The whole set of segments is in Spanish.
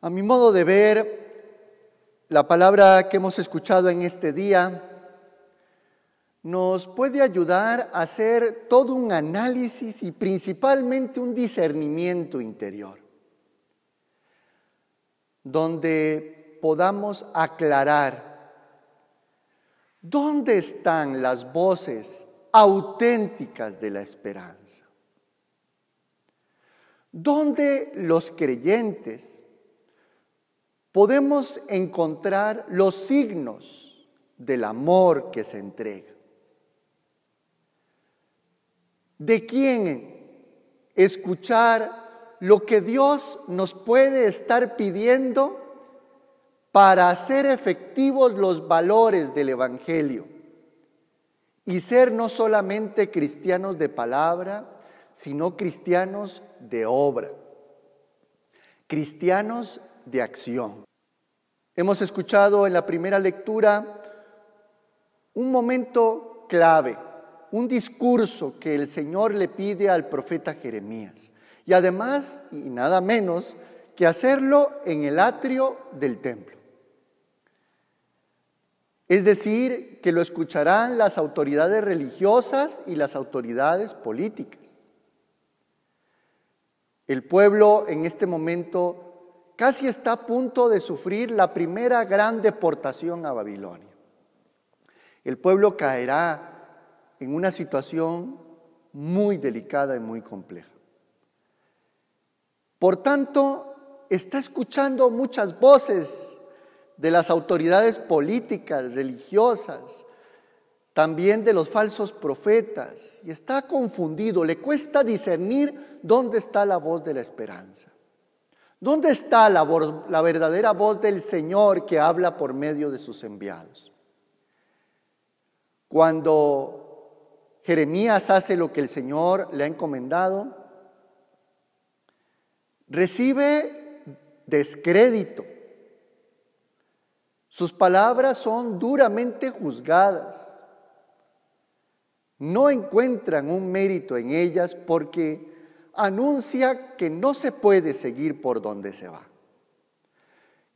A mi modo de ver, la palabra que hemos escuchado en este día nos puede ayudar a hacer todo un análisis y principalmente un discernimiento interior, donde podamos aclarar dónde están las voces auténticas de la esperanza, dónde los creyentes podemos encontrar los signos del amor que se entrega. ¿De quién escuchar lo que Dios nos puede estar pidiendo para hacer efectivos los valores del Evangelio y ser no solamente cristianos de palabra, sino cristianos de obra, cristianos de acción. Hemos escuchado en la primera lectura un momento clave, un discurso que el Señor le pide al profeta Jeremías. Y además, y nada menos, que hacerlo en el atrio del templo. Es decir, que lo escucharán las autoridades religiosas y las autoridades políticas. El pueblo en este momento casi está a punto de sufrir la primera gran deportación a Babilonia. El pueblo caerá en una situación muy delicada y muy compleja. Por tanto, está escuchando muchas voces de las autoridades políticas, religiosas, también de los falsos profetas, y está confundido, le cuesta discernir dónde está la voz de la esperanza. ¿Dónde está la, verdadera voz del Señor que habla por medio de sus enviados? Cuando Jeremías hace lo que el Señor le ha encomendado, recibe descrédito. Sus palabras son duramente juzgadas. No encuentran un mérito en ellas porque anuncia que no se puede seguir por donde se va,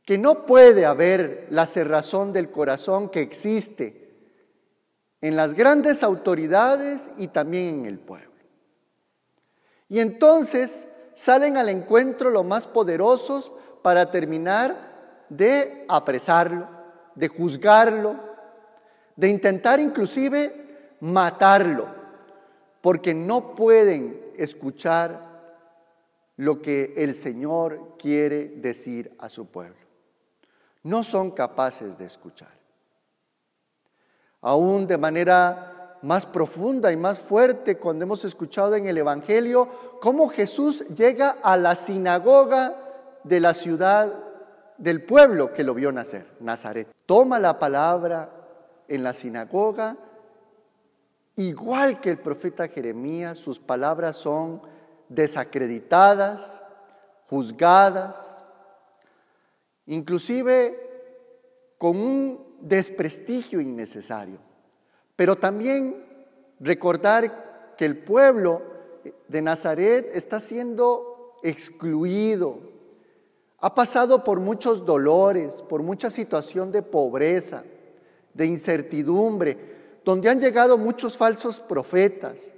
que no puede haber la cerrazón del corazón que existe en las grandes autoridades y también en el pueblo. Y entonces salen al encuentro los más poderosos para terminar de apresarlo, de juzgarlo, de intentar inclusive matarlo, porque no pueden escuchar lo que el Señor quiere decir a su pueblo. No son capaces de escuchar. Aún de manera más profunda y más fuerte cuando hemos escuchado en el Evangelio cómo Jesús llega a la sinagoga de la ciudad del pueblo que lo vio nacer, Nazaret. Toma la palabra en la sinagoga Igual que el profeta Jeremías, sus palabras son desacreditadas, juzgadas, inclusive con un desprestigio innecesario. Pero también recordar que el pueblo de Nazaret está siendo excluido, ha pasado por muchos dolores, por mucha situación de pobreza, de incertidumbre, donde han llegado muchos falsos profetas,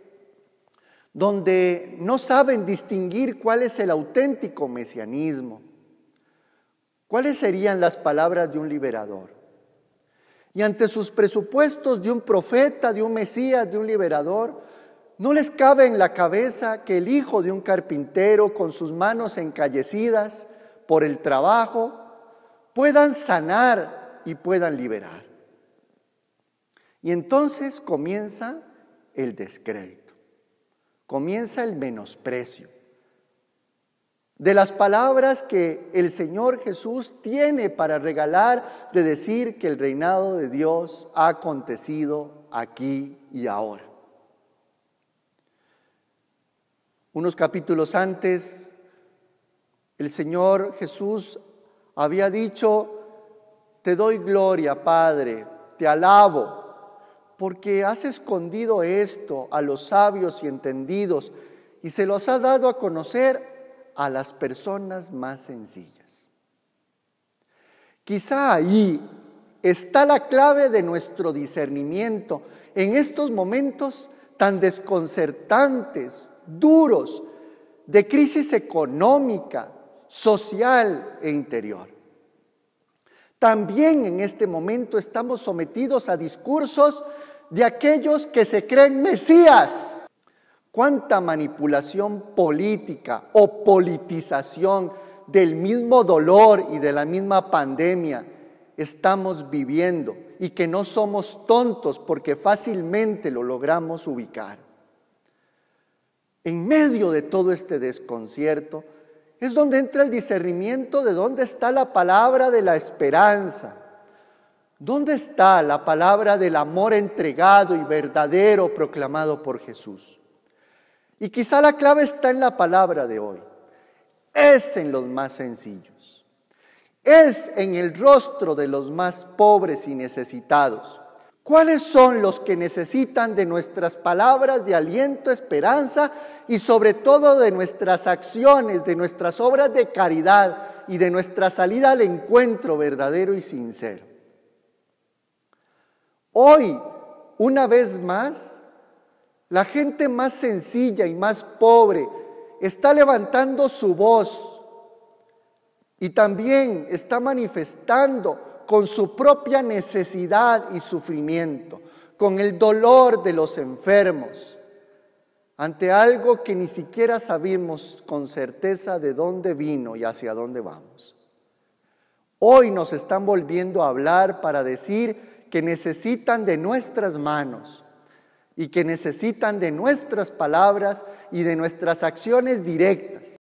donde no saben distinguir cuál es el auténtico mesianismo, cuáles serían las palabras de un liberador. Y ante sus presupuestos de un profeta, de un Mesías, de un liberador, no les cabe en la cabeza que el hijo de un carpintero con sus manos encallecidas por el trabajo puedan sanar y puedan liberar. Y entonces comienza el descrédito, comienza el menosprecio de las palabras que el Señor Jesús tiene para regalar de decir que el reinado de Dios ha acontecido aquí y ahora. Unos capítulos antes, el Señor Jesús había dicho, te doy gloria, Padre, te alabo porque has escondido esto a los sabios y entendidos y se los ha dado a conocer a las personas más sencillas. Quizá ahí está la clave de nuestro discernimiento en estos momentos tan desconcertantes, duros, de crisis económica, social e interior. También en este momento estamos sometidos a discursos de aquellos que se creen Mesías. Cuánta manipulación política o politización del mismo dolor y de la misma pandemia estamos viviendo y que no somos tontos porque fácilmente lo logramos ubicar. En medio de todo este desconcierto es donde entra el discernimiento de dónde está la palabra de la esperanza, dónde está la palabra del amor entregado y verdadero proclamado por Jesús. Y quizá la clave está en la palabra de hoy, es en los más sencillos es en el rostro de los más pobres y necesitados. ¿Cuáles son los que necesitan de nuestras palabras de aliento, esperanza y sobre todo de nuestras acciones, de nuestras obras de caridad y de nuestra salida al encuentro verdadero y sincero? Hoy, una vez más, la gente más sencilla y más pobre está levantando su voz y también está manifestando con su propia necesidad y sufrimiento, con el dolor de los enfermos, ante algo que ni siquiera sabemos con certeza de dónde vino y hacia dónde vamos. Hoy nos están volviendo a hablar para decir que necesitan de nuestras manos y que necesitan de nuestras palabras y de nuestras acciones directas